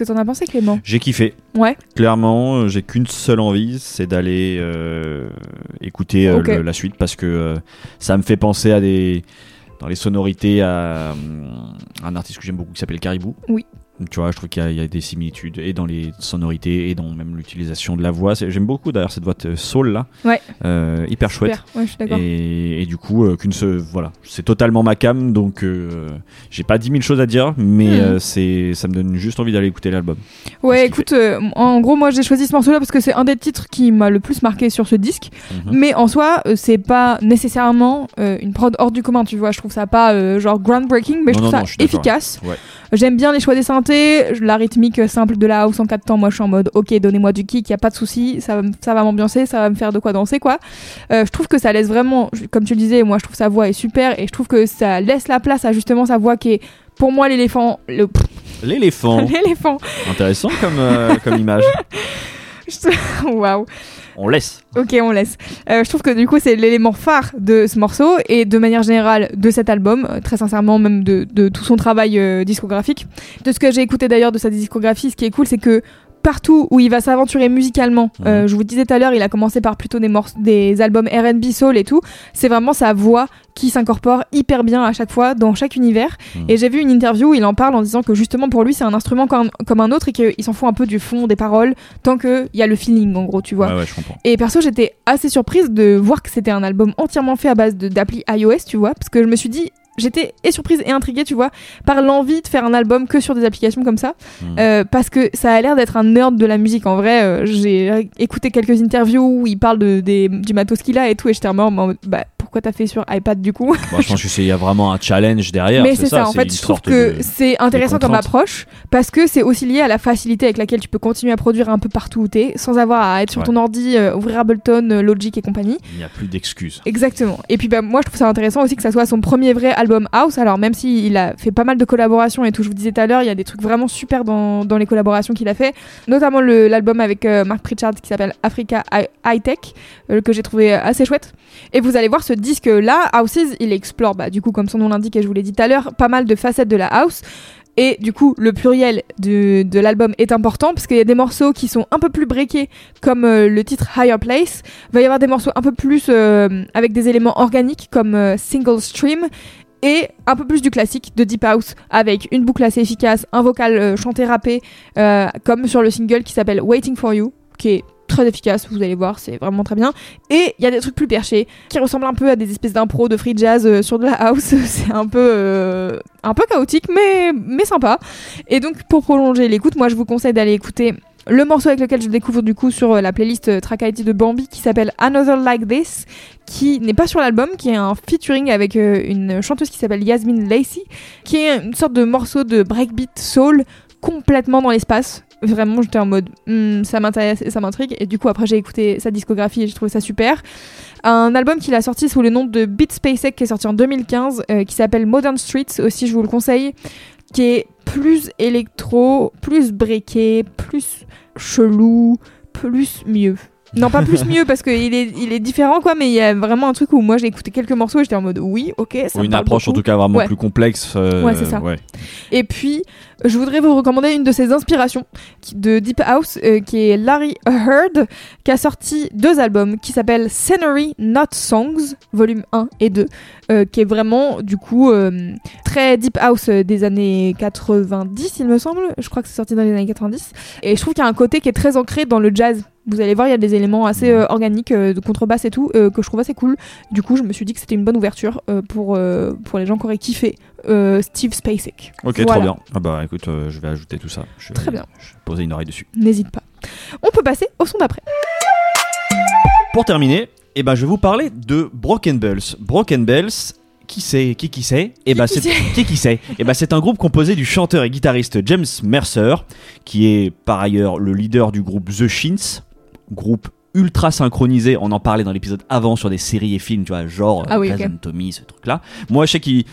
Que t'en as pensé Clément? J'ai kiffé. Ouais. Clairement, euh, j'ai qu'une seule envie, c'est d'aller euh, écouter euh, le- la suite parce que euh, ça me fait penser à des dans les sonorités à, hum, un artiste que j'aime beaucoup qui s'appelle Caribou. Oui. Tu vois, je trouve qu'il y, a- il y a des similitudes et dans les sonorités et dans même l'utilisation de la voix. J'aime beaucoup d'ailleurs cette voix de soul là, Ouais. Euh, hyper chouette. Ouais. Et, et du coup, euh, qu'une voilà, c'est totalement ma cam, donc euh, j'ai pas 10 000 choses à dire, mais euh, c'est, ça me donne juste envie d'aller écouter l'album. Ouais, écoute, en gros, moi j'ai choisi ce morceau-là parce que c'est un des titres qui m'a le plus marqué sur ce disque. Mhm. Mais en soi, c'est pas nécessairement une prod hors du commun, tu vois. Je trouve ça pas genre groundbreaking, mais je trouve non, ça non, je efficace. ouais. J'aime bien les choix des synthés, la rythmique simple de la house en 4 temps. Moi, je suis en mode, ok, donnez-moi du kick, y a pas de souci, ça, va m- ça va m'ambiancer, ça va me faire de quoi danser, quoi. Euh, je trouve que ça laisse vraiment, comme tu le disais, moi, je trouve sa voix est super et je trouve que ça laisse la place à justement sa voix qui est, pour moi, l'éléphant, le, L'éléphant, l'éléphant intéressant comme, euh, comme image. Waouh. On laisse. Ok, on laisse. Euh, je trouve que du coup, c'est l'élément phare de ce morceau et de manière générale de cet album, euh, très sincèrement, même de, de tout son travail euh, discographique. De ce que j'ai écouté d'ailleurs de sa discographie, ce qui est cool, c'est que partout où il va s'aventurer musicalement, Mhm. euh, je vous disais tout à l'heure, il a commencé par plutôt des, des albums RB soul et tout. C'est vraiment sa voix qui s'incorpore hyper bien à chaque fois dans chaque univers. Mhm. Et j'ai vu une interview où il en parle en disant que justement pour lui, c'est un instrument comme, comme un autre et qu'il s'en fout un peu du fond des paroles tant qu'il y a le feeling en gros, tu vois. Ouais, ouais. Et perso, j'étais assez surprise de voir que c'était un album entièrement fait à base d'appli iOS, tu vois, parce que je me suis dit, j'étais et surprise et intriguée, tu vois, par l'envie de faire un album que sur des applications comme ça, Mhm. Euh, parce que ça a l'air d'être un nerd de la musique. En vrai, euh, j'ai écouté quelques interviews où il parle de, des, du matos qu'il a et tout, et j'étais en mode, bah, pourquoi t'as fait sur iPad du coup Moi, je pense qu'il y a vraiment un challenge derrière. mais c'est ça, en fait, je trouve que c'est intéressant comme approche parce que c'est aussi lié à la facilité avec laquelle tu peux continuer à produire un peu partout où t'es sans avoir à être sur Ouais. ton ordi, euh, ouvrir Ableton, euh, Logic et compagnie. Il n'y a plus d'excuses. Exactement. Et puis bah, moi je trouve ça intéressant aussi que ça soit son premier vrai album house. Alors même s'il a fait pas mal de collaborations et tout, je vous disais tout à l'heure, il y a des trucs vraiment super dans, dans les collaborations qu'il a fait, notamment l'album avec euh, Mark Pritchard qui s'appelle Africa Hi- High Tech, euh, que j'ai trouvé assez chouette. Et vous allez voir ce disque là, Houses, il explore, bah, du coup comme son nom l'indique et je vous l'ai dit tout à l'heure, pas mal de facettes de la house. Et du coup, le pluriel de, l'album est important parce qu'il y a des morceaux qui sont un peu plus breakés, comme euh, le titre Higher Place. Il va y avoir des morceaux un peu plus euh, avec des éléments organiques comme euh, Single Stream. Et un peu plus du classique de Deep House avec une boucle assez efficace, un vocal chanté rappé, euh, comme sur le single qui s'appelle Waiting for You, qui est très efficace, vous allez voir, c'est vraiment très bien. Et il y a des trucs plus perchés qui ressemblent un peu à des espèces d'impro de free jazz euh, sur de la house. c'est un peu, euh, un peu chaotique, mais, mais sympa. Et donc, pour prolonger l'écoute, moi je vous conseille d'aller écouter le morceau avec lequel je découvre du coup sur euh, la playlist Track ID de Bambi qui s'appelle Another Like This, qui n'est pas sur l'album, qui est un featuring avec une chanteuse qui s'appelle Yasmin Lacey, qui est une sorte de morceau de breakbeat soul complètement dans l'espace. Vraiment, j'étais en mode, Hmm, ça m'intéresse et ça m'intrigue. Et du coup, après, j'ai écouté sa discographie et j'ai trouvé ça super. Un album qu'il a sorti sous le nom de Beat Spacek, qui est sorti en 2015, euh, qui s'appelle Modern Streets, aussi, je vous le conseille, qui est plus électro, plus breaké, plus chelou, plus mieux. Non, pas plus mieux parce qu'il est, il est différent, quoi, mais il y a vraiment un truc où moi j'ai écouté quelques morceaux et j'étais en mode oui, ok, ça Ou me une parle approche en tout cas vraiment Ouais. plus complexe. euh, Ouais, c'est ça. ouais. Et puis, je voudrais vous recommander une de ses inspirations de Deep House, euh, qui est Larry Heard, qui a sorti deux albums qui s'appellent Scenery Not Songs, volume 1 et 2, euh, qui est vraiment, du coup, euh, très Deep House des années 90, il me semble. Je crois que c'est sorti dans les années 90. Et je trouve qu'il y a un côté qui est très ancré dans le jazz. Vous allez voir, il y a des éléments assez euh, organiques euh, de contrebasse et tout, euh, que je trouve assez cool. Du coup, je me suis dit que c'était une bonne ouverture pour, pour les gens qui auraient kiffé euh, Steve Spacek. Ok, Voilà. trop bien. Ah bah écoute, euh, je vais ajouter tout ça. Je vais, Très bien. Je vais poser une oreille dessus. N'hésite pas. On peut passer au son d'après. Pour terminer, eh ben, je vais vous parler de Broken Bells. Broken Bells, qui c'est? Qui qui c'est? Eh ben, qui c'est qui qui c'est? Eh ben, c'est un groupe composé du chanteur et guitariste James Mercer, qui est par ailleurs le leader du groupe The Shins, groupe ultra synchronisé. On en parlait dans l'épisode avant sur des séries et films, tu vois, genre Ah oui, ce truc-là. Moi, je sais qu'ils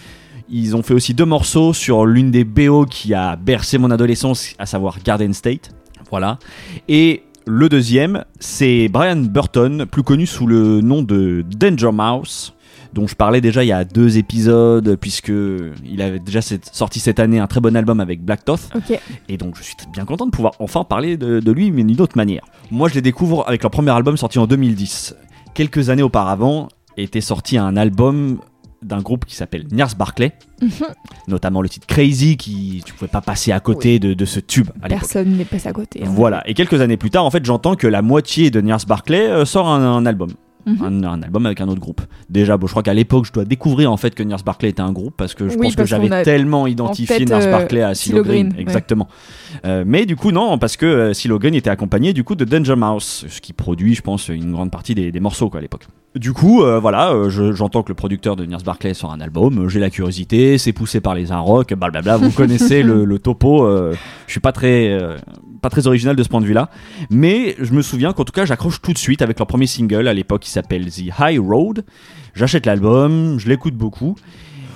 ils ont fait aussi deux morceaux sur l'une des BO qui a bercé mon adolescence, à savoir Garden State. Voilà. Et le deuxième, c'est Brian Burton, plus connu sous le nom de Danger Mouse, dont je parlais déjà il y a deux épisodes, puisque il avait déjà sorti cette année un très bon album avec Black Thoth. Ok. Et donc je suis bien content de pouvoir enfin parler de, de lui, mais d'une autre manière. Moi je les découvre avec leur premier album sorti en 2010. Quelques années auparavant était sorti un album d'un groupe qui s'appelle Nurse Barclay, Mhm. notamment le titre Crazy, qui tu pouvais pas passer à côté de, de ce tube à. Personne n'est passé à côté. hein. Voilà, et quelques années plus tard, en fait, j'entends que la moitié de Nurse Barclay euh, sort un, un album. Mhm. Un, un album avec un autre groupe. Déjà, bon, je crois qu'à l'époque, je dois découvrir en fait que Nurse Barclay était un groupe parce que je Oui, pense que j'avais tellement identifié Nurse euh, Barclay à Silo Green. Ouais. Exactement. Euh, mais du coup, non, parce que euh, Silo Green était accompagné du coup de Danger Mouse, ce qui produit, je pense, une grande partie des, des morceaux quoi, à l'époque. Du coup, euh, voilà, euh, je- j'entends que le producteur de Nurse Barclay sort un album, euh, j'ai la curiosité, c'est poussé par les rock, blablabla, vous connaissez le, le topo, euh, je suis pas très, pas très original de ce point de vue-là, mais je me souviens qu'en tout cas, j'accroche tout de suite avec leur premier single à l'époque qui s'appelle The High Road. J'achète l'album, je l'écoute beaucoup.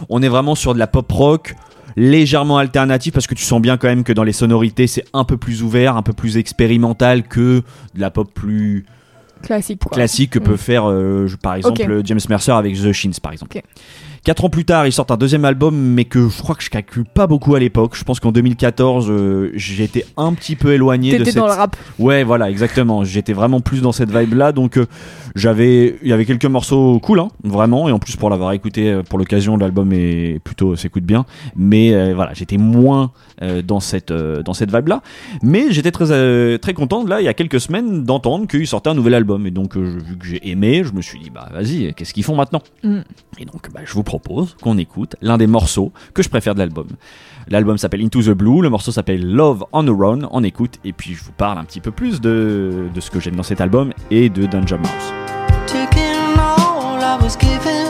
On est vraiment sur de la pop rock légèrement alternatif parce que tu sens bien quand même que dans les sonorités c'est un peu plus ouvert, un peu plus expérimental que de la pop plus Classique, quoi. classique que peut Mm. faire euh, je- par exemple. James Mercer avec The Shins par exemple. Quatre ans plus tard, ils sortent un deuxième album, mais que je crois que je calcule pas beaucoup à l'époque. Je pense qu'en 2014, euh, j'étais un petit peu éloigné de cette. dans le rap. Ouais, voilà, exactement. J'étais vraiment plus dans cette vibe-là, donc euh, j'avais, il y avait quelques morceaux cool, hein, vraiment, et en plus pour l'avoir écouté euh, pour l'occasion, l'album est plutôt s'écoute bien. Mais euh, voilà, j'étais moins euh, dans cette euh, dans cette vibe-là. Mais j'étais très très content là, il y a quelques semaines, d'entendre qu'ils sortaient un nouvel album, et donc vu que j'ai aimé, je me suis dit bah vas-y, qu'est-ce qu'ils font maintenant? Mm. Et donc bah, je vous propose qu'on écoute l'un des morceaux que je préfère de l'album. L'album s'appelle Into the Blue, le morceau s'appelle Love on the Run, on écoute et puis je vous parle un petit peu plus de, de ce que j'aime dans cet album et de Danger Mouse. was given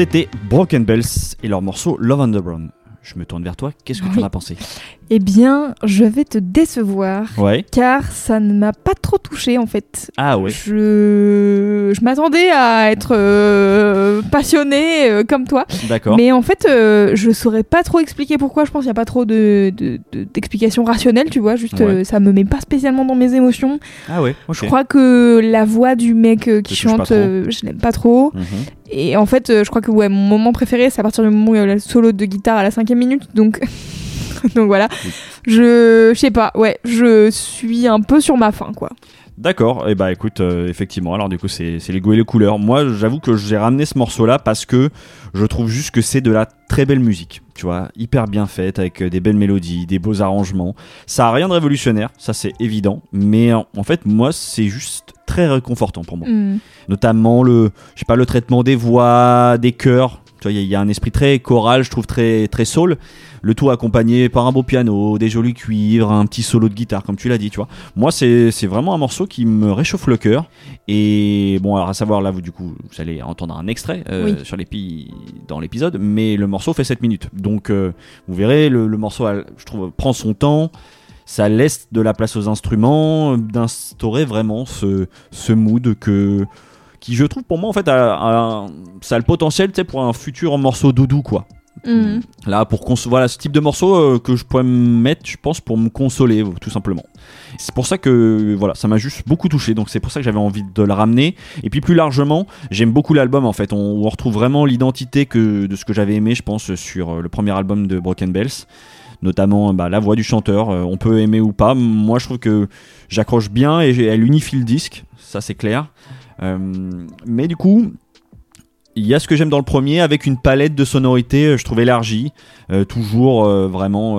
C'était Broken Bells et leur morceau Love on the. Je me tourne vers toi, qu'est-ce que tu en as pensé? Eh bien, je vais te décevoir. Ouais. Car ça ne m'a pas trop touché en fait. Ah ouais. Je, je m'attendais à être euh, passionnée euh, comme toi. D'accord. Mais en fait, euh, je saurais pas trop expliquer pourquoi. Je pense qu'il n'y a pas trop de, de- de- d'explications rationnelles, tu vois. Juste, Ouais. euh, ça me met pas spécialement dans mes émotions. Ah ouais. Je crois que la voix du mec euh, qui chante, je l'aime pas trop. Mhm. Et en fait, euh, je crois que ouais, mon moment préféré, c'est à partir du moment où il y a le solo de guitare à la cinquième minute. Donc, donc voilà. Je, je sais pas. Ouais, je suis un peu sur ma faim, quoi. D'accord, et bah écoute, euh, effectivement, alors du coup c'est les goûts et les couleurs. Moi j'avoue que j'ai ramené ce morceau là parce que je trouve juste que c'est de la très belle musique, tu vois, hyper bien faite, avec euh, des belles mélodies, des beaux arrangements. Ça a rien de révolutionnaire, ça c'est évident, mais en fait moi c'est juste très réconfortant pour moi. Hmm. Notamment le, je sais pas, le traitement des voix, des chœurs. Tu vois, il y, a- il y a un esprit très choral, je trouve très très soul. Le tout accompagné par un beau piano, des jolis cuivres, un petit solo de guitare, comme tu l'as dit, tu vois. Moi, c'est vraiment un morceau qui me réchauffe le cœur. Et bon, alors à savoir, là, vous, du coup, vous allez entendre un extrait euh, Oui. sur l'épi dans l'épisode, mais le morceau fait 7 minutes. Donc, euh, vous verrez, le, le morceau, je trouve, prend son temps. Ça laisse de la place aux instruments, euh, d'instaurer vraiment ce, ce mood que qui je trouve pour moi en fait a, a- ça a le potentiel tu sais, pour un futur morceau doudou quoi. Hmm. là pour voilà ce type de morceau euh, que je pourrais me mettre je pense pour me consoler tout simplement. C'est pour ça que voilà ça m'a juste beaucoup touché donc c'est pour ça que j'avais envie de le ramener. Et puis plus largement j'aime beaucoup l'album en fait. On, on retrouve vraiment l'identité que de ce que j'avais aimé je pense sur euh, le premier album de Broken Bells notamment bah, la voix du chanteur euh, on peut aimer ou pas. Moi je trouve que j'accroche bien et elle unifie le disque ça c'est clair. Euh, mais du coup, il y a ce que j'aime dans le premier avec une palette de sonorités, euh, je trouve élargie, toujours vraiment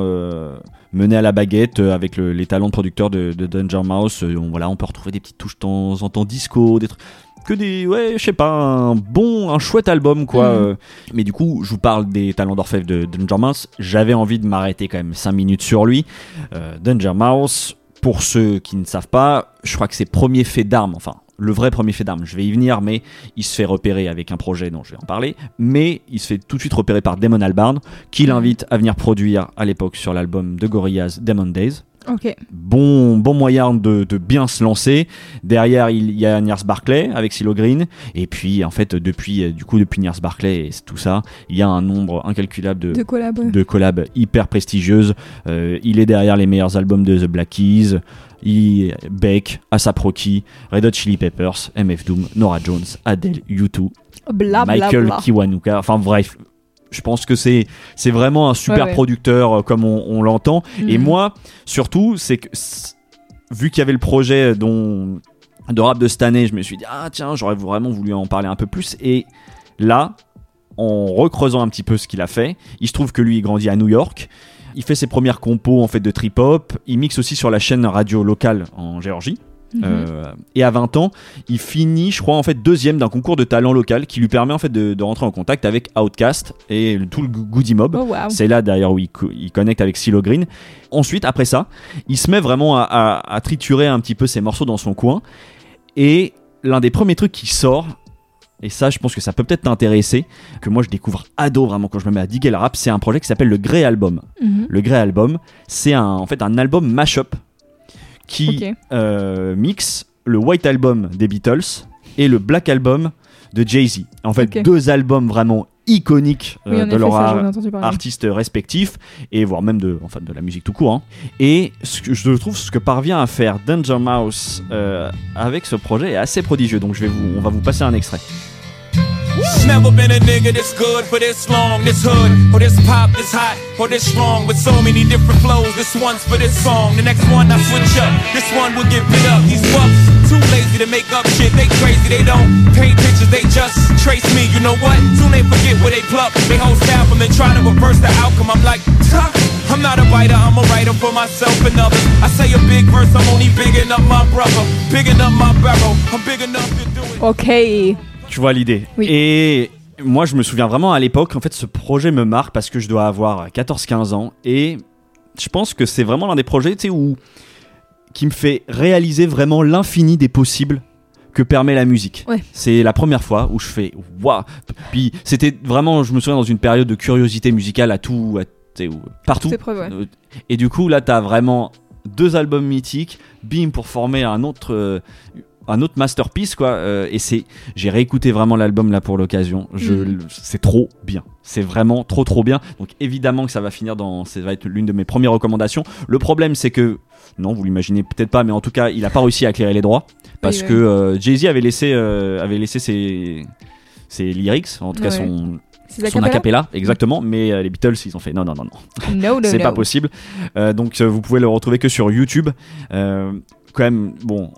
menée à la baguette avec le- les talents de producteur de, de Danger Mouse. On, voilà, on peut retrouver des petites touches de temps en temps disco, des trucs que des ouais je sais pas un bon un chouette album quoi Mhm. euh. mais du coup je vous parle des talents d'orfèvre de Danger Mouse j'avais envie de m'arrêter quand même 5 minutes sur lui Euh, Danger Mouse pour ceux qui ne savent pas je crois que ses premiers faits d'armes enfin le vrai premier fait d'armes. Je vais y venir, mais il se fait repérer avec un projet dont je vais en parler. Mais il se fait tout de suite repérer par Damon Albarn, qui l'invite à venir produire à l'époque sur l'album de Gorillaz Demon Days. Ok. Bon, bon moyen de, de bien se lancer. Derrière, il y a Niers Barclay avec Silo Green. Et puis, en fait, depuis, euh, du coup, depuis Niers Barclay et tout ça, il y a un nombre incalculable de, De collab. de collabs hyper prestigieuses. Euh, il est derrière les meilleurs albums de The Black Keys, il, Beck, ASAP Rocky, Red Hot Chili Peppers, MF Doom, Nora Jones, Adele, U2, Bla, bla, Michael bla. Kiwanuka. Enfin bref, je pense que c'est c'est vraiment un super Ouais, ouais. producteur euh, comme on, on l'entend. Et Mhm. moi, surtout, c'est que vu qu'il y avait le projet dont de rap de cette année, je me suis dit ah tiens, j'aurais vraiment voulu en parler un peu plus. Et là, en recreusant un petit peu ce qu'il a fait, il se trouve que lui, il grandit à New York. Il fait ses premières compos en fait de trip hop. Il mixe aussi sur la chaîne radio locale en Géorgie. Mhm. Euh, et à 20 ans, il finit, je crois, en fait deuxième d'un concours de talent local qui lui permet en fait de, de rentrer en contact avec Outkast et le- tout le Goody Mob. Oh. C'est là d'ailleurs où il, co- il connecte avec Silo Green. Ensuite, après ça, il se met vraiment à, à- à triturer un petit peu ses morceaux dans son coin. Et l'un des premiers trucs qui sort, et ça, je pense que ça peut peut-être t'intéresser, que moi je découvre ado vraiment quand je me mets à diguer le rap, c'est un projet qui s'appelle le Grey Album. Mhm. Le Grey Album, c'est en fait un album mashup qui euh, mixe le White Album des Beatles et le Black Album de Jay-Z. En fait, deux albums vraiment iconiques euh, Oui, de effet, leur ça, ar- j'en ai entendu parler. artistes respectifs et voire même de, enfin, de la musique tout court. hein. Et ce que je trouve ce que parvient à faire Danger Mouse euh, avec ce projet est assez prodigieux. Donc je vais vous, on va vous passer un extrait. Never been a nigga this good for this long, this hood, or this pop, this hot, or this strong, with so many different flows. This one's for this song, the next one I switch up. This one will give it up. These fucks too lazy to make up shit. They crazy, they don't paint pictures, they just trace me. You know what? Soon they forget where they pluck. They whole staff them and try to reverse the outcome. I'm like, tuh. I'm not a writer, I'm a writer for myself and others. I say a big verse, I'm only bigging up my brother, bigging up my barrel. I'm big enough to do it. Ok. Tu vois l'idée. Oui. Et moi, je me souviens vraiment à l'époque, en fait, ce projet me marque parce que je dois avoir 14-15 ans. Et je pense que c'est vraiment l'un des projets, tu sais, où qui me fait réaliser vraiment l'infini des possibles que permet la musique. Ouais. C'est la première fois où je fais waouh. Puis c'était vraiment, je me souviens dans une période de curiosité musicale à tout, à, partout. Preuve, ouais. Et du coup, là, t'as vraiment deux albums mythiques, bim, pour former un autre, euh, un autre masterpiece, quoi. Euh, et c'est, j'ai réécouté vraiment l'album là pour l'occasion. Je, Mhm. c'est trop bien. C'est vraiment trop, trop bien. Donc évidemment que ça va finir dans, ça va être l'une de mes premières recommandations. Le problème, c'est que, non, vous l'imaginez peut-être pas, mais en tout cas, il a pas réussi à éclairer les droits parce Oui, que euh, Jay-Z avait laissé, euh, avait laissé ses, ses lyrics, en tout cas son, son acapella, exactement. Mais euh, les Beatles, ils ont fait non, non, non, non No, no, c'est no. pas possible. Euh, donc euh, vous pouvez le retrouver que sur YouTube. Quand même, bon,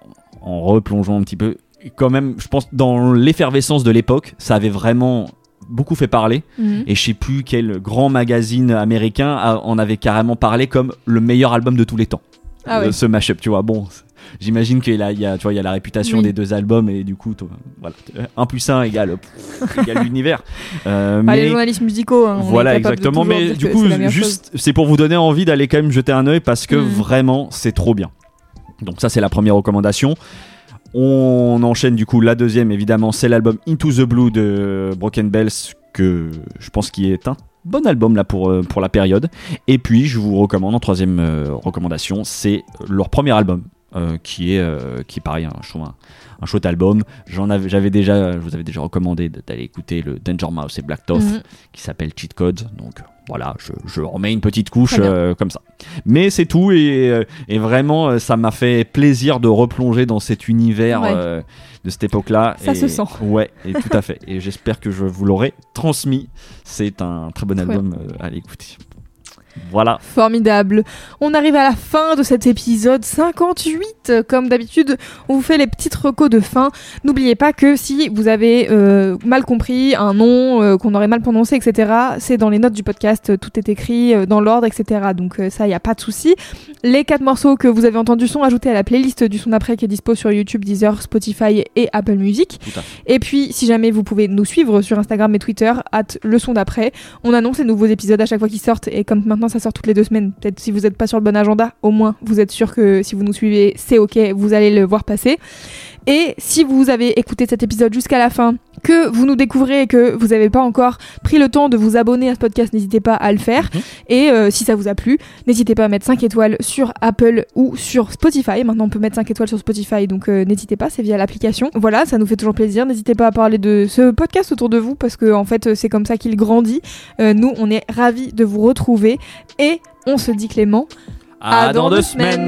en replongeant un petit peu, quand même, je pense dans l'effervescence de l'époque, ça avait vraiment beaucoup fait parler. Mhm. Et je sais plus quel grand magazine américain a- en avait carrément parlé comme le meilleur album de tous les temps. Ah Euh, ouais. Ce mashup, tu vois. Bon, j'imagine qu'il y a, il y a, tu vois, il y a la réputation Oui. des deux albums et du coup, toi, voilà, 1 plus 1 égale, pff, égale l'univers. Euh, les journalistes musicaux. hein, voilà, exactement. Mais du coup, juste, c'est pour vous donner envie d'aller quand même jeter un œil parce que Mm. vraiment, c'est trop bien. Donc ça, c'est la première recommandation. On enchaîne du coup la deuxième, évidemment, c'est l'album Into the Blue de Broken Bells que je pense qui est un bon album là pour, euh, pour la période. Et puis, je vous recommande en troisième euh, recommandation, c'est leur premier album. euh, qui est euh, qui est pareil un chou- un, un chouette album j'en avais j'avais déjà je vous avais déjà recommandé d'aller écouter le Danger Mouse et Black Toth Mhm. qui s'appelle Cheat Code. Donc voilà, je, je remets une petite couche euh, comme ça. Mais c'est tout et, euh, et vraiment euh, ça m'a fait plaisir de replonger dans cet univers Ouais. euh, de cette époque-là. Ça Et- se sent. Ouais, et tout à fait. Et j'espère que je vous l'aurai transmis. C'est un très bon Ouais. album euh, à l'écouter. Voilà. Formidable. On arrive à la fin de cet épisode 58. Comme d'habitude, on vous fait les petites recos de fin. N'oubliez pas que si vous avez euh, mal compris un nom, euh, qu'on aurait mal prononcé, etc., c'est dans les notes du podcast. Tout est écrit euh, dans l'ordre, etc. Donc ça, il n'y a pas de souci. Les quatre morceaux que vous avez entendus sont ajoutés à la playlist du son d'après qui est dispo sur YouTube, Deezer, Spotify et Apple Music. Et puis, si jamais vous pouvez nous suivre sur Instagram et Twitter, at le son d'après, on annonce les nouveaux épisodes à chaque fois qu'ils sortent. Et comme maintenant ça sort toutes les deux semaines. Peut-être si vous n'êtes pas sur le bon agenda, au moins vous êtes sûr que si vous nous suivez, c'est ok, vous allez le voir passer. Et si vous avez écouté cet épisode jusqu'à la fin, que vous nous découvrez et que vous n'avez pas encore pris le temps de vous abonner à ce podcast, n'hésitez pas à le faire. Et euh, si ça vous a plu, n'hésitez pas à mettre 5 étoiles sur Apple ou sur Spotify. Maintenant, on peut mettre 5 étoiles sur Spotify, donc euh, n'hésitez pas, c'est via l'application. Voilà, ça nous fait toujours plaisir. N'hésitez pas à parler de ce podcast autour de vous parce que en fait, c'est comme ça qu'il grandit. Euh, nous, on est ravis de vous retrouver et on se dit Clément. À, dans deux semaines.